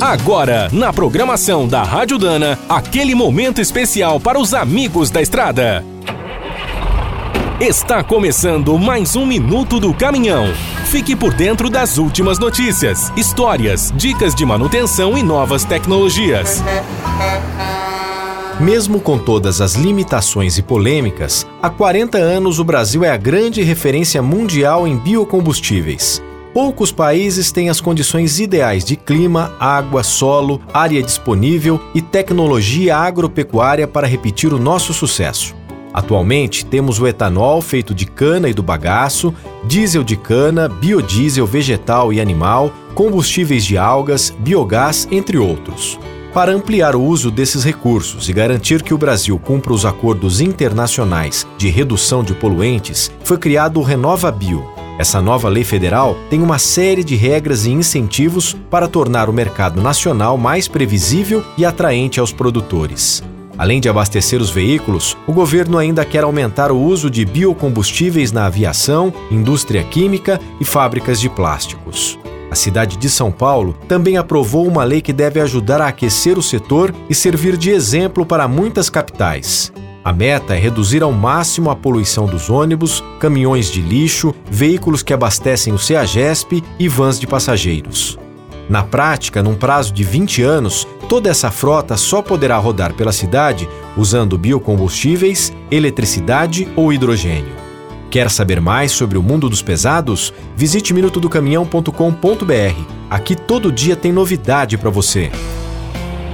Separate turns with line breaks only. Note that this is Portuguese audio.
Agora, na programação da Rádio Dana, aquele momento especial para os amigos da estrada. Está começando mais um Minuto do Caminhão. Fique por dentro das últimas notícias, histórias, dicas de manutenção e novas tecnologias.
Mesmo com todas as limitações e polêmicas, há 40 anos o Brasil é a grande referência mundial em biocombustíveis. Poucos países têm as condições ideais de clima, água, solo, área disponível e tecnologia agropecuária para repetir o nosso sucesso. Atualmente, temos o etanol feito de cana e do bagaço, diesel de cana, biodiesel vegetal e animal, combustíveis de algas, biogás, entre outros. Para ampliar o uso desses recursos e garantir que o Brasil cumpra os acordos internacionais de redução de poluentes, foi criado o Renova Bio, essa nova lei federal tem uma série de regras e incentivos para tornar o mercado nacional mais previsível e atraente aos produtores. Além de abastecer os veículos, o governo ainda quer aumentar o uso de biocombustíveis na aviação, indústria química e fábricas de plásticos. A cidade de São Paulo também aprovou uma lei que deve ajudar a aquecer o setor e servir de exemplo para muitas capitais. A meta é reduzir ao máximo a poluição dos ônibus, caminhões de lixo, veículos que abastecem o CEAGESP e vans de passageiros. Na prática, num prazo de 20 anos, toda essa frota só poderá rodar pela cidade usando biocombustíveis, eletricidade ou hidrogênio. Quer saber mais sobre o mundo dos pesados? Visite minutodocaminhão.com.br. Aqui todo dia tem novidade para você.